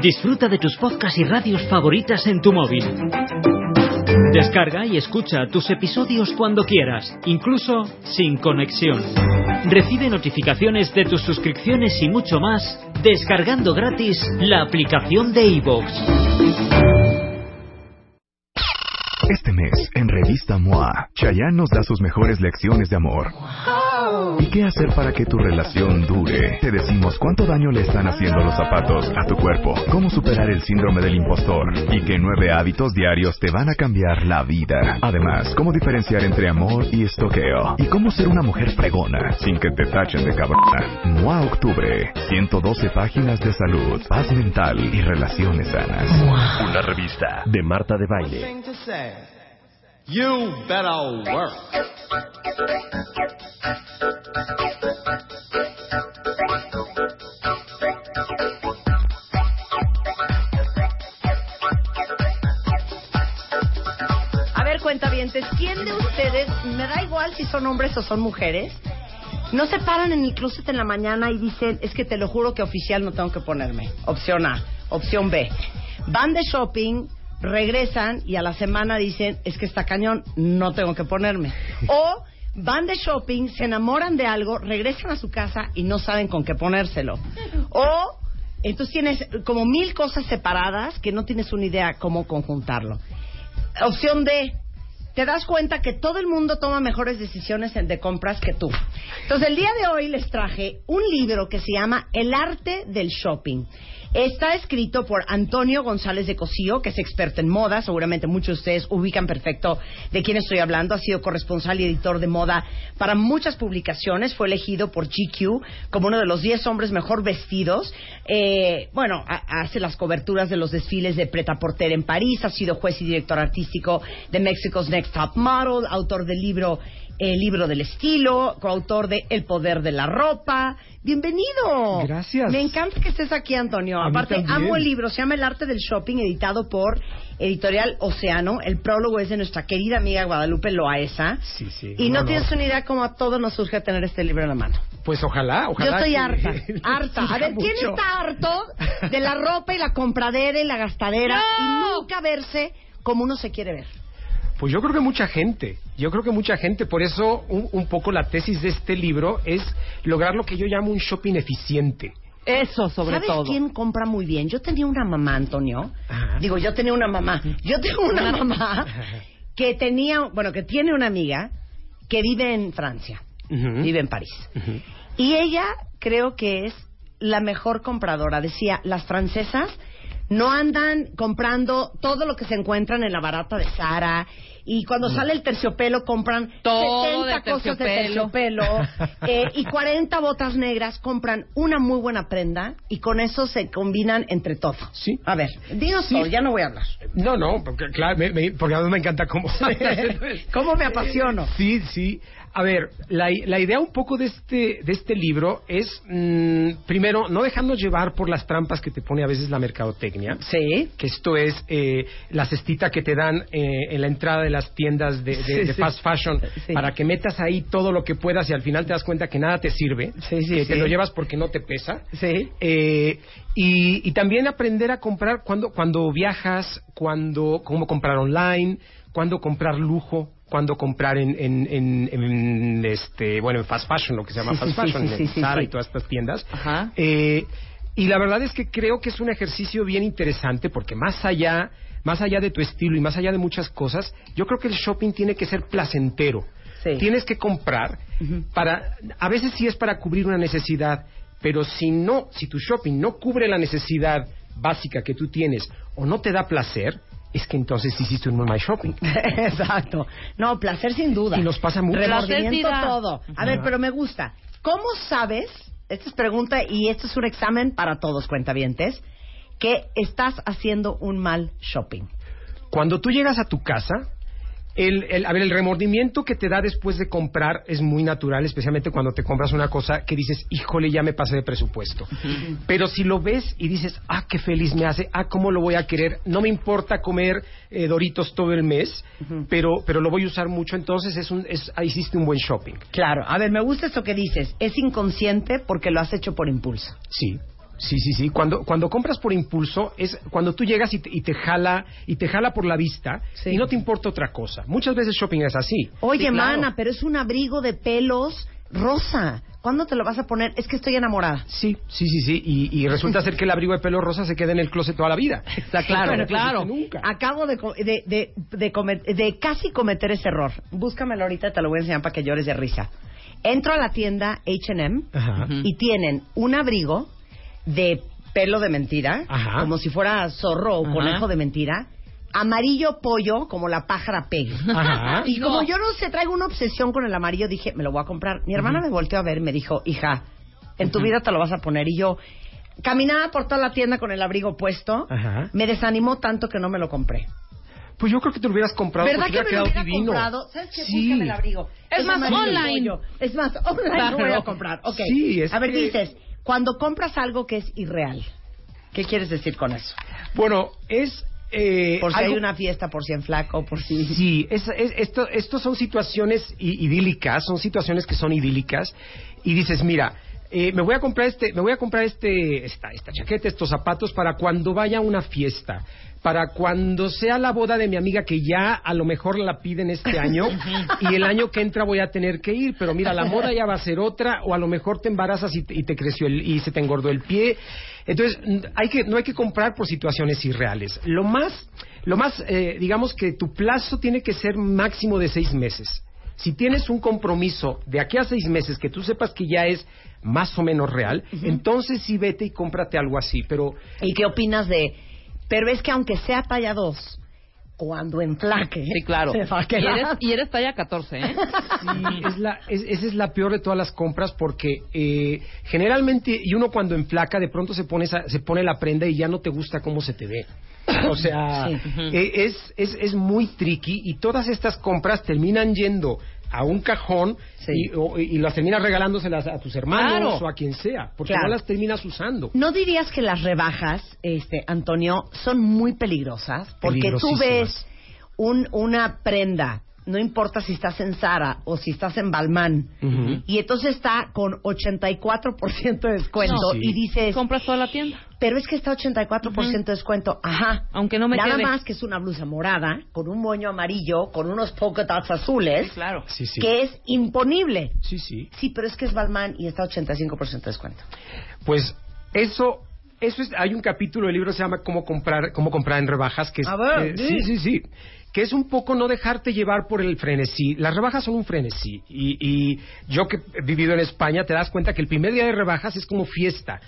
Disfruta de tus podcasts y radios favoritas en tu móvil. Descarga y escucha tus episodios cuando quieras, incluso sin conexión. Recibe notificaciones de tus suscripciones y mucho más descargando gratis la aplicación de iVoox. Este mes, en Revista MOA, Chayanne nos da sus mejores lecciones de amor. ¿Y qué hacer para que tu relación dure? Te decimos cuánto daño le están haciendo los zapatos a tu cuerpo, cómo superar el síndrome del impostor y qué nueve hábitos diarios te van a cambiar la vida. Además, cómo diferenciar entre amor y estoqueo y cómo ser una mujer fregona sin que te tachen de cabrona. MOA Octubre, 112 páginas de salud, paz mental y relaciones sanas. Una revista de Marta de Baile. You better work. Si son hombres o son mujeres, no se paran en el closet en la mañana y dicen, es que te lo juro que oficial no tengo que ponerme? Opción A. Opción B. Van de shopping, regresan y a la semana dicen, es que está cañón, no tengo que ponerme. O van de shopping, se enamoran de algo, regresan a su casa y no saben con qué ponérselo. O entonces tienes como mil cosas separadas que no tienes una idea cómo conjuntarlo. Opción D. Te das cuenta que todo el mundo toma mejores decisiones de compras que tú. Entonces, el día de hoy les traje un libro que se llama El arte del shopping. Está escrito por Antonio González de Cosío, que es experto en moda. Seguramente muchos de ustedes ubican perfecto de quién estoy hablando. Ha sido corresponsal y editor de moda para muchas publicaciones. Fue elegido por GQ como uno de los 10 hombres mejor vestidos. Eh, bueno, ha- hace las coberturas de los desfiles de Preta Porter en París. Ha sido juez y director artístico de Mexico's Next Top Model. Autor del libro El libro del estilo. Coautor de El poder de la ropa. Bienvenido. Gracias. Me encanta que estés aquí, Antonio. A Aparte, amo el libro. Se llama El arte del shopping, editado por Editorial Océano. El prólogo es de nuestra querida amiga Guadalupe Loaesa. Sí, sí. Y no tienes una idea cómo a todos nos surge tener este libro en la mano. Pues ojalá, ojalá. Yo estoy que- harta, harta. A ver, ¿quién Mucho. está harto de la ropa y la compradera y la gastadera y nunca verse como uno se quiere ver? Pues yo creo que mucha gente, yo creo que mucha gente, por eso un, un poco la tesis de este libro es lograr lo que yo llamo un shopping eficiente. Eso, sobre ¿Sabes todo. quién compra muy bien? Yo tenía una mamá, Antonio. Ajá. Digo, yo tenía una mamá. Yo tengo una mamá que tenía, bueno, que tiene una amiga que vive en Francia, vive en París. Y ella creo que es la mejor compradora. Decía, las francesas no andan comprando todo lo que se encuentran en la barata de Sara. Y cuando sale el terciopelo compran Todo 70 de cosas de terciopelo. terciopelo eh, y 40 botas negras. Compran una muy buena prenda y con eso se combinan entre todo. Sí. A ver, dinos Sí. todo, ya no voy a hablar. No, no, porque, claro, me- me- porque a mí me encanta cómo... ¿Cómo me apasiono? Sí, sí. A ver, la, la idea un poco de este, de este libro es, mm, primero, no dejarnos llevar por las trampas que te pone a veces la mercadotecnia. Sí. Que esto es eh, la cestita que te dan eh, en la entrada de las tiendas de, de- Sí, de fast fashion Sí. para que metas ahí todo lo que puedas y al final te das cuenta que nada te sirve. Sí, sí, que sí. te lo llevas porque no te pesa. Sí. Eh, y, y también aprender a comprar cuando, cuando viajas, cuando, cómo comprar online, cuándo comprar lujo, cuándo comprar en, en, en- en, este, bueno, en fast fashion, lo que se llama Sí, fast fashion, sí, sí, en Zara y todas estas tiendas. Ajá. Eh, y la verdad es que creo que es un ejercicio bien interesante porque más allá, más allá de tu estilo y más allá de muchas cosas, yo creo que el shopping tiene que ser placentero. Tienes que comprar para, a veces sí es para cubrir una necesidad, pero si no, si tu shopping no cubre la necesidad básica que tú tienes o no te da placer, es que entonces hiciste un muy mal shopping. Exacto. No, placer sin duda. Y nos pasa mucho. Remordimiento todo. A ver, pero me gusta. ¿Cómo sabes esta es pregunta y esto es un examen para todos, cuentavientes, que estás haciendo un mal shopping. Cuando tú llegas a tu casa, el, el, a ver, el remordimiento que te da después de comprar es muy natural, especialmente cuando te compras una cosa que dices, híjole, ya me pasé de presupuesto. Pero si lo ves y dices, ah, qué feliz me hace, ah, cómo lo voy a querer, no me importa comer eh, Doritos todo el mes, pero, pero lo voy a usar mucho, entonces es un, es, ahí hiciste un buen shopping. Claro, a ver, me gusta esto que dices, es inconsciente porque lo has hecho por impulso. Sí. Sí, sí, sí. Cuando, cuando compras por impulso es cuando tú llegas y te, y te jala y te jala por la vista Sí. y no te importa otra cosa. Muchas veces shopping es así. Oye, Sí, claro. mana, pero es un abrigo de pelos rosa. ¿Cuándo te lo vas a poner? Es que estoy enamorada. Sí, sí, sí, sí. Y, y resulta ser que el abrigo de pelo rosa se queda en el closet toda la vida. Está claro, claro. nunca. Acabo de, de, de, de, casi cometer ese error. Búscamelo ahorita, te lo voy a enseñar para que llores de risa. Entro a la tienda H&M y tienen un abrigo de pelo de mentira, Ajá. como si fuera zorro o Ajá. conejo de mentira, amarillo pollo, como la pájara Peg. Y como yo no sé, traigo una obsesión con el amarillo, dije, me lo voy a comprar. Mi hermana me volteó a ver y me dijo, hija, en tu vida te lo vas a poner. Y yo, caminaba por toda la tienda con el abrigo puesto, Ajá. me desanimó tanto que no me lo compré. Pues yo creo que te lo hubieras comprado ¿Verdad porque que me hubiera lo quedado hubiera divino. comprado? ¿Sabes qué? Sí. Búscame el abrigo. Es más, online. Es más, online Claro. lo voy a comprar. Ok. Sí, es a ver, que- dices, cuando compras algo que es irreal, ¿qué quieres decir con eso? Bueno, es... eh, Por si algo- hay una fiesta, por si en flaco, por si... Sí, es, es- esto, estos son situaciones idílicas, son situaciones que son idílicas y dices, mira, eh, me voy a comprar este, me voy a comprar este, esta, esta chaqueta, estos zapatos para cuando vaya a una fiesta, para cuando sea la boda de mi amiga que ya a lo mejor la piden este año y el año que entra voy a tener que ir, pero mira, la moda ya va a ser otra o a lo mejor te embarazas y te, y te creció el, y se te engordó el pie. Entonces, hay que, no hay que comprar por situaciones irreales. Lo más, lo más, eh, digamos que tu plazo tiene que ser máximo de seis meses. Si tienes un compromiso de aquí a seis meses que tú sepas que ya es más o menos real, entonces sí vete y cómprate algo así. Pero ¿Y qué opinas de.? Pero es que aunque sea talla 2, cuando enflaque. Sí, claro. Se va a Y eres, y eres talla 14, ¿eh? Sí, es la, es- esa es la peor de todas las compras porque eh, generalmente, y uno cuando enflaca, de pronto se pone, esa- se pone la prenda y ya no te gusta cómo se te ve. O sea, Sí. eh, es, es, es muy tricky y todas estas compras terminan yendo a un cajón Sí. y, o- y las terminas regalándoselas a tus hermanos Claro. o a quien sea, porque Claro. no las terminas usando. ¿No dirías que las rebajas, este, Antonio, son muy peligrosas? Porque tú ves un, una prenda, no importa si estás en Zara o si estás en Balmán, y entonces está con 84% de descuento No. Sí. y dices, Compras toda la tienda. pero es que está 84% de descuento. Ajá. Aunque no me Nada quede. más que es una blusa morada, con un moño amarillo, con unos polka dots azules, Claro. Sí, sí. que es imponible. Sí, sí. Sí, pero es que es Balmán y está 85% de descuento. Pues eso, eso es, hay un capítulo del libro que se llama Cómo comprar, cómo comprar en rebajas, que es, A ver, eh, sí, sí, sí, que es un poco no dejarte llevar por el frenesí. Las rebajas son un frenesí y, y yo que he vivido en España te das cuenta que el primer día de rebajas es como fiesta.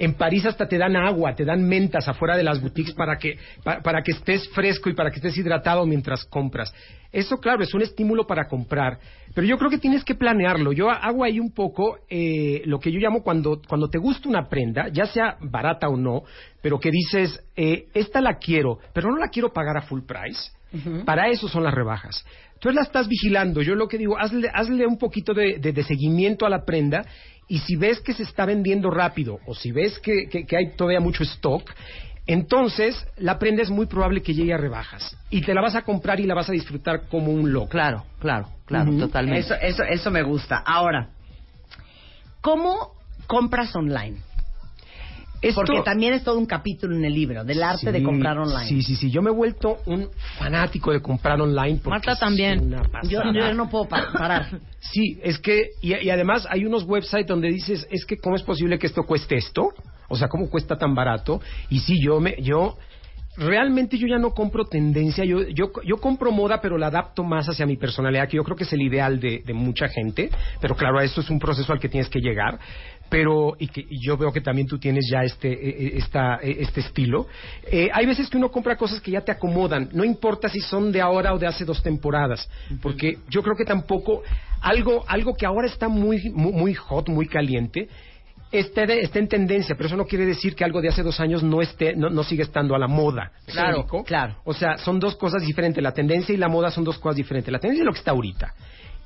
En París hasta te dan agua, te dan mentas afuera de las boutiques para que pa- para que estés fresco y para que estés hidratado mientras compras. Eso, claro, es un estímulo para comprar, pero yo creo que tienes que planearlo. Yo hago ahí un poco eh, lo que yo llamo cuando, cuando te gusta una prenda, ya sea barata o no, pero que dices, eh, esta la quiero, pero no la quiero pagar a full price. Para eso son las rebajas. Tú la estás vigilando. Yo lo que digo, hazle, hazle un poquito de, de- de seguimiento a la prenda y si ves que se está vendiendo rápido o si ves que, que- que hay todavía mucho stock, entonces la prenda es muy probable que llegue a rebajas y te la vas a comprar y la vas a disfrutar como un loco. Claro, claro, claro, totalmente. Eso, eso, eso me gusta. Ahora, ¿cómo compras online? Esto- Porque también es todo un capítulo en el libro del arte de comprar online. Sí, sí, sí. Yo me he vuelto un fanático de comprar online. porque Marta es también. una Yo, yo no puedo pa- parar. Sí, es que, y, y además hay unos websites donde dices, es que cómo es posible que esto cueste esto, o sea, cómo cuesta tan barato, y sí, yo me, yo, realmente yo ya no compro tendencia, yo, yo, yo compro moda, pero la adapto más hacia mi personalidad, que yo creo que es el ideal de, de mucha gente, pero claro, esto es un proceso al que tienes que llegar, pero, y que y yo veo que también tú tienes ya este, eh, esta, eh, este estilo. Eh, hay veces que uno compra cosas que ya te acomodan, no importa si son de ahora o de hace dos temporadas, porque yo creo que tampoco, algo, algo que ahora está muy, muy, muy hot, muy caliente, Esté, de- está en tendencia, pero eso no quiere decir que algo de hace dos años no esté, no, no sigue estando a la moda. ¿Me Claro, claro. O sea, son dos cosas diferentes. La tendencia y la moda son dos cosas diferentes. La tendencia es lo que está ahorita.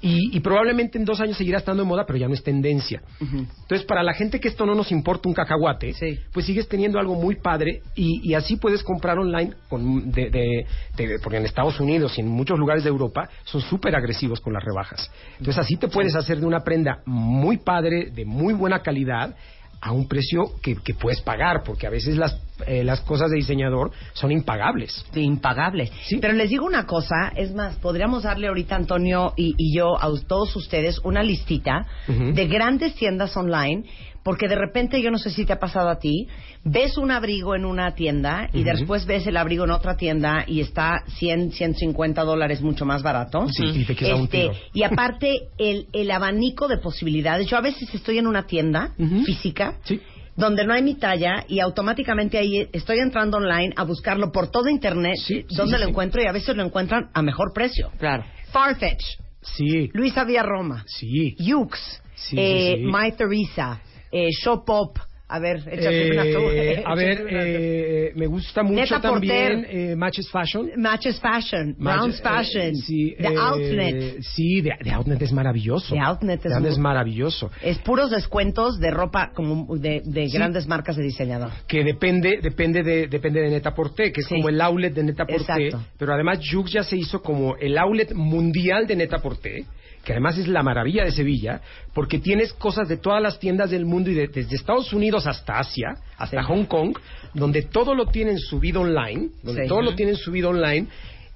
Y, y probablemente en dos años seguirá estando de moda, pero ya no es tendencia. Entonces, para la gente que esto no nos importa un cacahuate, Sí. pues sigues teniendo algo muy padre y, y así puedes comprar online, con, de, de- de- porque en Estados Unidos y en muchos lugares de Europa son súper agresivos con las rebajas. Entonces, así te puedes hacer de una prenda muy padre, de muy buena calidad, a un precio que, que puedes pagar, porque a veces las, eh, las cosas de diseñador son impagables. Sí, impagable. Sí. Pero les digo una cosa, es más, podríamos darle ahorita Antonio y, y yo a todos ustedes una listita de grandes tiendas online, porque de repente, yo no sé si te ha pasado a ti, ves un abrigo en una tienda y después ves el abrigo en otra tienda y está 100, 150 dólares mucho más barato. Sí, y te queda un Este, tiro. y aparte, el, el abanico de posibilidades. Yo a veces estoy en una tienda física Sí. donde no hay mi talla y automáticamente ahí estoy entrando online a buscarlo por todo internet Sí, donde sí, lo sí. encuentro y a veces lo encuentran a mejor precio. Claro. Farfetch, Sí, Luisa Villarroma, sí. Yux, Sí, eh. My Teresa, eh, Shopop, a ver, échate una tú. Eh, a ver, una eh, me gusta mucho Neta también eh, Matches Fashion. Matches Fashion, Browns eh, Fashion, sí, The eh, Outlet. Sí, de, de Outlet es maravilloso. The Outlet es muy- maravilloso. Es puros descuentos de ropa como de, de Sí. grandes marcas de diseñador. Que depende, depende de, depende de Neta Porté, que es Sí. como el outlet de Neta Porté. Exacto. Pero además Jux ya se hizo como el outlet mundial de Neta Porté, que además es la maravilla de Sevilla, porque tienes cosas de todas las tiendas del mundo y de- desde Estados Unidos hasta Asia, hasta Sí. Hong Kong, donde todo lo tienen subido online, donde Sí. todo lo tienen subido online.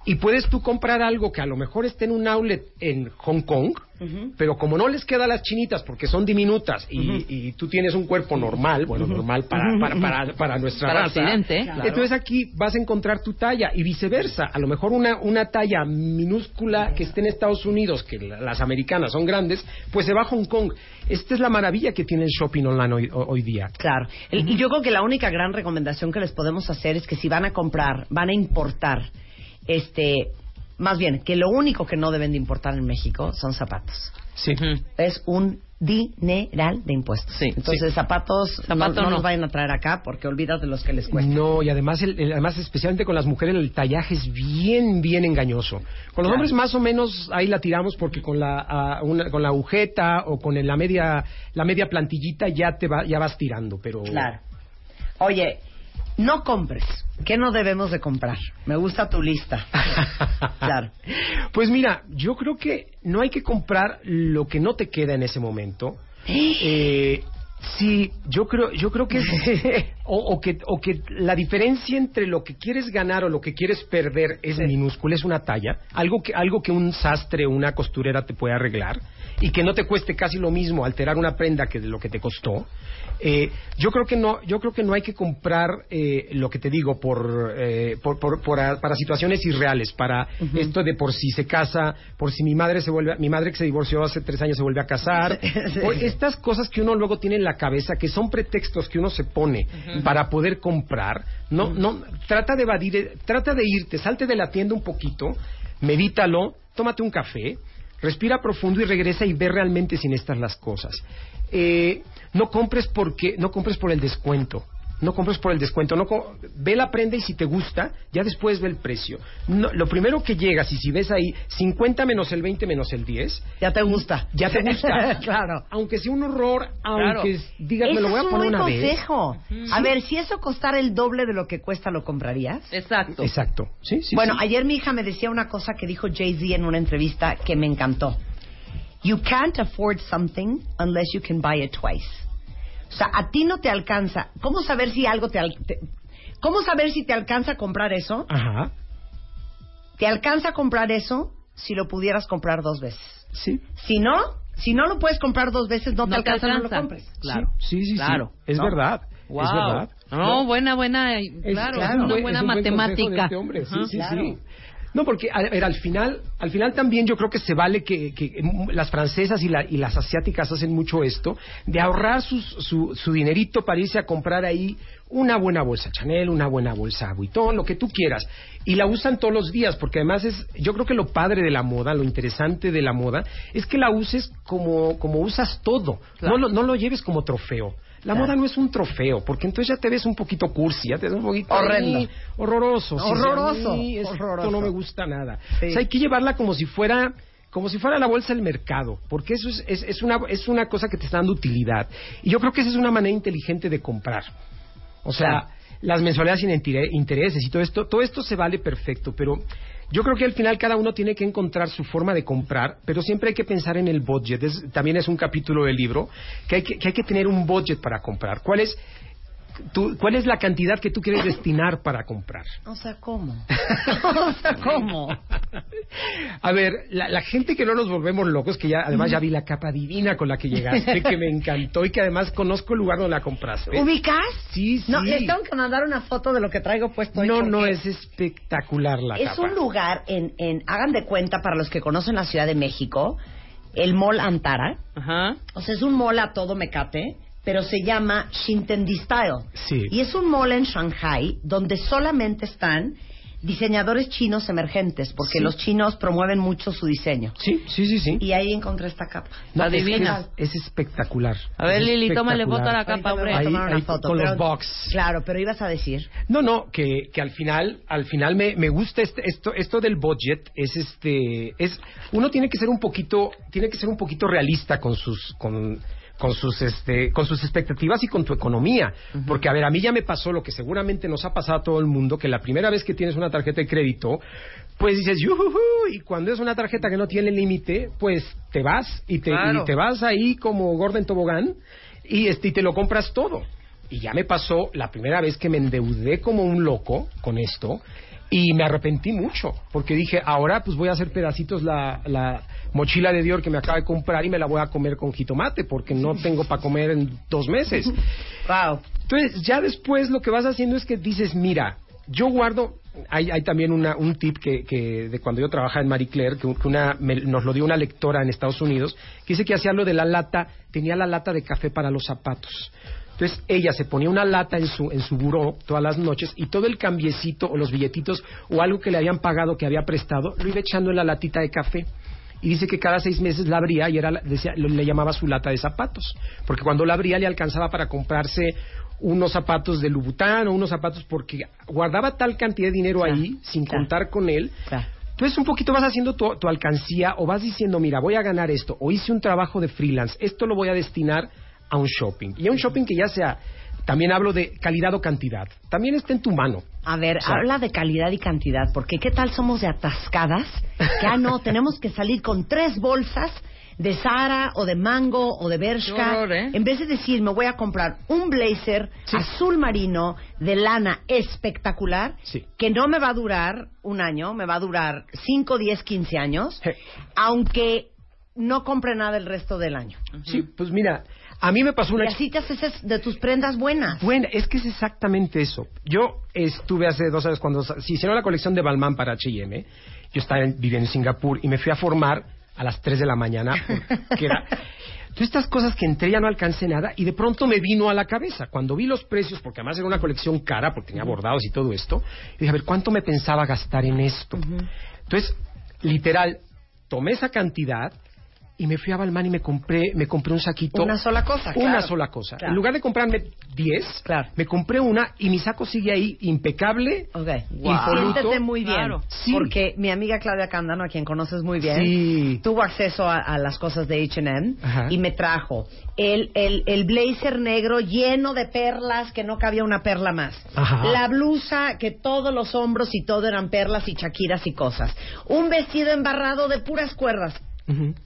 Y puedes tú comprar algo que a lo mejor esté en un outlet en Hong Kong, pero como no les queda a las chinitas porque son diminutas y, y tú tienes un cuerpo normal, bueno, normal para, para, para, para nuestra Para raza, Occidente, claro. entonces aquí vas a encontrar tu talla y viceversa. A lo mejor una, una talla minúscula que esté en Estados Unidos, que la- las americanas son grandes, pues se va a Hong Kong. Esta es la maravilla que tiene el shopping online hoy, hoy día. Claro. El- Y yo creo que la única gran recomendación que les podemos hacer es que si van a comprar, van a importar, este, más bien, que lo único que no deben de importar en México son zapatos. Sí. Es un dineral de impuestos. Sí. Entonces, zapatos, Zapato no, no no. los vayan a traer acá porque olvidas de los que les cuesta. No, y además, el- el- además especialmente con las mujeres, el tallaje es bien, bien engañoso. Con los Claro. hombres más o menos ahí la tiramos porque con la, una- con la agujeta o con el- la media, la media plantillita ya te va, ya vas tirando, pero... Claro. Oye, no compres. ¿Qué no debemos de comprar? Me gusta tu lista. Claro. Pues mira, yo creo que no hay que comprar lo que no te queda en ese momento. Eh, sí, yo creo, yo creo que es, o, o que o que la diferencia entre lo que quieres ganar o lo que quieres perder es minúscula, es una talla, algo que algo que un sastre o una costurera te puede arreglar y que no te cueste casi lo mismo alterar una prenda que de lo que te costó. Eh, yo creo que no, yo creo que no hay que comprar eh, lo que te digo por, eh, por, por- por a- para situaciones irreales, para esto de por si se casa, por si mi madre se vuelve, mi madre que se divorció hace tres años se vuelve a casar, Sí. estas cosas que uno luego tiene en la cabeza que son pretextos que uno se pone para poder comprar. No, no, trata de evadir, trata de irte, salte de la tienda un poquito, medítalo, tómate un café. Respira profundo y regresa y ve realmente si necesitas las cosas. Eh, no compres porque no compres por el descuento. No compres por el descuento. No co- ve la prenda y si te gusta, ya después ve el precio. No, lo primero que llegas y si ves ahí 50 menos el 20 menos el 10, Ya te gusta. ya te gusta. claro. Aunque sea un horror, aunque digas, me lo voy a poner una vez. consejo. A ver, si eso costara el doble de lo que cuesta, ¿lo comprarías? Exacto. Exacto. Sí, sí. bueno, sí. ayer mi hija me decía una cosa que dijo Jay-Z en una entrevista que me encantó. You can't afford something unless you can buy it twice. O sea, a ti no te alcanza. ¿Cómo saber si algo te, al- te- ¿Cómo saber si te alcanza a comprar eso? Ajá. Te alcanza a comprar eso si lo pudieras comprar dos veces. Sí. Si no, si no lo puedes comprar dos veces, no, te alcanza, no lo compres. Claro. Sí, sí, sí. Claro. Es ¿No? verdad. Wow. Es verdad. No, buena, buena. Es- claro, es es un una buen- buena es un buen de matemática. este hombre, Sí, sí, Claro. sí. No, porque a ver, al final, al final también yo creo que se vale que, que mm, las francesas y, la- y las asiáticas hacen mucho esto, de ahorrar sus- su, su dinerito para irse a comprar ahí una buena bolsa Chanel, una buena bolsa Vuitton, lo que tú quieras. Y la usan todos los días, porque además es, yo creo que lo padre de la moda, lo interesante de la moda, es que la uses como, como usas todo. Claro. No, lo, no lo lleves como trofeo. La moda no es un trofeo, porque entonces ya te ves un poquito cursi, ya te ves un poquito Horrendo. ahí, horroroso. sí, Horroroso, esto horroroso. no me gusta nada. Sí. O sea, hay que llevarla como si fuera como si fuera la bolsa del mercado, porque eso es, es, es una, es una cosa que te está dando utilidad. Y yo creo que esa es una manera inteligente de comprar. O sea, las mensualidades sin intere- intereses y todo esto, todo esto se vale perfecto, pero yo creo que al final cada uno tiene que encontrar su forma de comprar, pero siempre hay que pensar en el budget. Es- también es un capítulo del libro que hay que, que hay que tener un budget para comprar. ¿Cuál es, tu- ¿Cuál es la cantidad que tú quieres destinar para comprar? O sea, ¿cómo? o sea, ¿cómo? A ver, la, la gente que no nos volvemos locos, que ya además ya vi la capa divina con la que llegaste, que me encantó y que además conozco el lugar donde la compraste. ¿Ubicas? Sí, sí. No, les tengo que mandar una foto de lo que traigo puesto No, no, es espectacular la Es capa. un lugar en, en, hagan de cuenta para los que conocen la Ciudad de México, el Mall Antara. Ajá. O sea, es un mall a todo mecate, pero se llama Shintendi Style. Sí. Y es un mall en Shanghai donde solamente están diseñadores chinos emergentes, porque Sí. los chinos promueven mucho su diseño. Sí, sí, sí, sí. Y ahí encontré esta capa. No, es que Adivina. Es, es espectacular. A ver, Lili, tómale foto a la capa, hombre. Ahí- tomar una ahí foto, con pero- los box. Claro, pero ibas a decir. No, no, que, que al final, al final me, me gusta este, esto, esto del budget, es este, es, uno tiene que ser un poquito, tiene que ser un poquito realista con sus, con, con sus, este, con sus expectativas y con tu economía. Porque, a ver, a mí ya me pasó lo que seguramente nos ha pasado a todo el mundo, que la primera vez que tienes una tarjeta de crédito, pues dices, "Yujujú", y cuando es una tarjeta que no tiene límite, pues te vas y te, Claro. y te vas ahí como gordo en tobogán y, este, y te lo compras todo. Y ya me pasó la primera vez que me endeudé como un loco con esto y me arrepentí mucho porque dije, ahora pues voy a hacer pedacitos la, la mochila de Dior que me acaba de comprar y me la voy a comer con jitomate porque no tengo para comer en dos meses. Wow. Entonces, ya después lo que vas haciendo es que dices, mira, yo guardo, hay, hay también una, un tip que, que de cuando yo trabajaba en Marie Claire, que, una, me- nos lo dio una lectora en Estados Unidos, que dice que hacía lo de la lata, tenía la lata de café para los zapatos. Entonces ella se ponía una lata en su, en su buró todas las noches y todo el cambiecito o los billetitos o algo que le habían pagado que había prestado lo iba echando en la latita de café. Y dice que cada seis meses la abría y era, decía, le llamaba su lata de zapatos. Porque cuando la abría le alcanzaba para comprarse unos zapatos de Louboutin o unos zapatos porque guardaba tal cantidad de dinero Claro, ahí sin claro. contar con él. Claro. Entonces un poquito vas haciendo tu, tu alcancía o vas diciendo, mira, voy a ganar esto o hice un trabajo de freelance, esto lo voy a destinar a un shopping. Y a un shopping que ya sea, también hablo de calidad o cantidad, también está en tu mano. A ver, O sea- habla de calidad y cantidad, porque ¿qué tal somos de atascadas? Que, ah, no, tenemos que salir con tres bolsas de Sara o de Mango o de Bershka. Horror, ¿eh? En vez de decir, me voy a comprar un blazer Sí. azul marino de lana espectacular, Sí. que no me va a durar un año, me va a durar 5, 10, 15 años, aunque no compre nada el resto del año. Sí, pues mira, a mí me pasó una... Y así te haces de tus prendas buenas. Bueno, es que es exactamente eso. Yo estuve hace dos años cuando se hicieron la colección de Balmain para H&M. Yo estaba en- viviendo en Singapur y me fui a formar a las 3 de la mañana. Porque era... Todas estas cosas que entré ya no alcancé nada y de pronto me vino a la cabeza. Cuando vi los precios, porque además era una colección cara, porque tenía bordados y todo esto, dije, a ver, ¿cuánto me pensaba gastar en esto? Entonces, literal, tomé esa cantidad y me fui a Balmain y me compré, me compré un saquito. Una sola cosa, Una claro. sola cosa. Claro. En lugar de comprarme 10, Claro. me compré una y mi saco sigue ahí impecable. Ok. Impoluto. Siéntete muy bien. Claro. Sí. Porque mi amiga Claudia Cándano, a quien conoces muy bien, Sí. tuvo acceso a, a las cosas de H&M y me trajo el, el, el blazer negro lleno de perlas que no cabía una perla más. Ajá. La blusa que todos los hombros y todo eran perlas y chaquiras y cosas. Un vestido embarrado de puras cuerdas.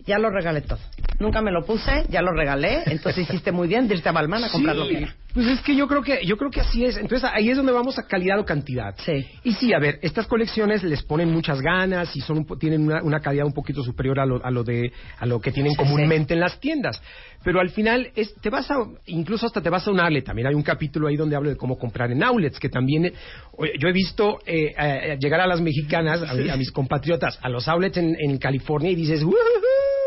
Ya lo regalé todo. Nunca me lo puse, ya lo regalé. Entonces hiciste muy bien de irte a Balmain a comprar Sí. Pues es que yo creo que yo creo que así es. Entonces ahí es donde vamos a calidad o cantidad. Sí. Y sí, a ver, estas colecciones les ponen muchas ganas y son un tienen una, una calidad un poquito superior a lo, a lo de a lo que tienen Sí, comúnmente en las tiendas. Pero al final es, te vas a incluso hasta te vas a un outlet. También hay un capítulo ahí donde hablo de cómo comprar en outlets que también yo he visto eh, eh, llegar a las mexicanas a, a mis compatriotas a los outlets en, en California y dices "Woohoo".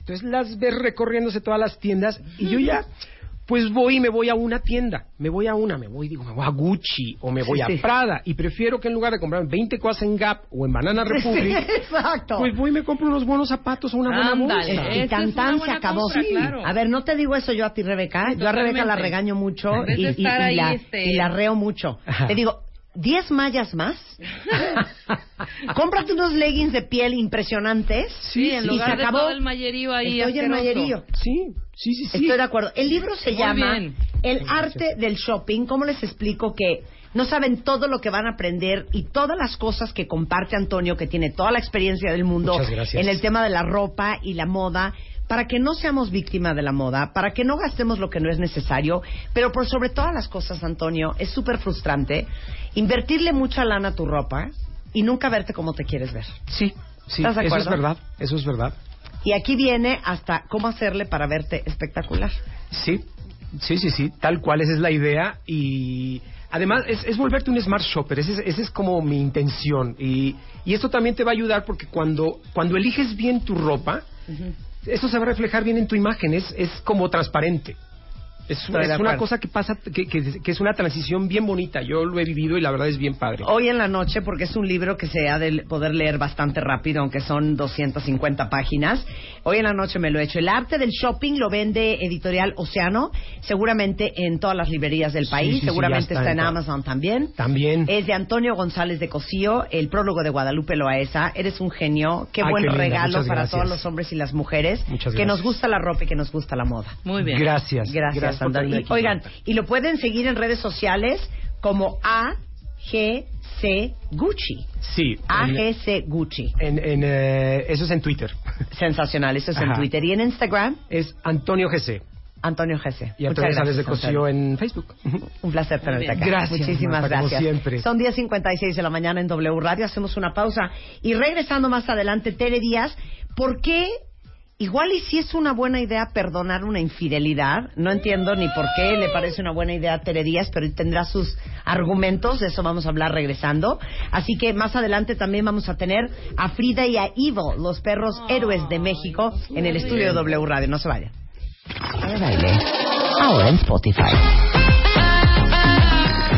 Entonces las ves recorriéndose todas las tiendas y yo ya pues voy y me voy a una tienda, me voy a una, me voy, digo, me voy a Gucci o me voy Sí, a sí. Prada y prefiero que en lugar de comprar 20 cosas en Gap o en Banana Republic, Exacto. pues voy y me compro unos buenos zapatos o una buena Ándale. bolsa. Y tan tan se acabó. compra, claro. A ver, no te digo eso yo a ti, Rebeca. Sí, yo a Rebeca la regaño mucho y, la, este- y la reo mucho. Ajá. Te digo, ¿10 mallas más? Cómprate unos leggings de piel impresionantes. Sí, en y lugar se de acabó. todo el mallerío ahí Estoy en asqueroso. mallerío. Sí, sí, sí, sí. Estoy de acuerdo. El libro se Muy llama bien. El arte del shopping. ¿Cómo les explico que no saben todo lo que van a aprender y todas las cosas que comparte Antonio, que tiene toda la experiencia del mundo Muchas gracias. en el tema de la ropa y la moda? Para que no seamos víctimas de la moda, para que no gastemos lo que no es necesario, pero por sobre todas las cosas, Antonio, es súper frustrante invertirle mucha lana a tu ropa y nunca verte como te quieres ver. Sí, sí, ¿Estás de eso es verdad, eso es verdad. Y aquí viene hasta cómo hacerle para verte espectacular. Sí, sí, sí, sí, tal cual, esa es la idea y además es, es volverte un smart shopper, esa es, es como mi intención y, y esto también te va a ayudar porque cuando, cuando eliges bien tu ropa, eso se va a reflejar bien en tu imagen, es, es como transparente. Es, es una cosa que pasa, que, que- que es una transición bien bonita. Yo lo he vivido y la verdad es bien padre. Hoy en la noche, porque es un libro que se ha de poder leer bastante rápido, aunque son 250 páginas. Hoy en la noche me lo he hecho. El arte del shopping lo vende Editorial Océano, seguramente en todas las librerías del país, sí, sí, seguramente está está en. Amazon también. También. Es de Antonio González de Cosío, el prólogo de Guadalupe Loaesa. Eres un genio. Qué Ay, buen qué regalo muchas para gracias. todos los hombres y las mujeres Muchas que nos gracias. gusta la ropa y que nos gusta la moda. Muy bien. Gracias. Gracias, por Y, oigan, y lo pueden seguir en redes sociales como AGC Gucci. Sí. AGC Gucci. en- en, eh, eso es en Twitter. Sensacional, eso es en. Twitter. Y en Instagram, Es Antonio GC. Antonio GC. Y Antonio Sales de gracias, Cosío en Facebook. Un placer tenerte acá. Gracias, Muchísimas Marta, como gracias. siempre. Son 10.56 de la mañana en W Radio. Hacemos una pausa. Y regresando más adelante, Tere Díaz, ¿por qué igual y si es una buena idea perdonar una infidelidad? No entiendo ni por qué le parece una buena idea a Tere Díaz, pero tendrá sus argumentos. De eso vamos a hablar regresando. Así que más adelante también vamos a tener a Frida y a Ivo, los perros héroes de México, en el estudio de W Radio. No se baile. Ahora en Spotify.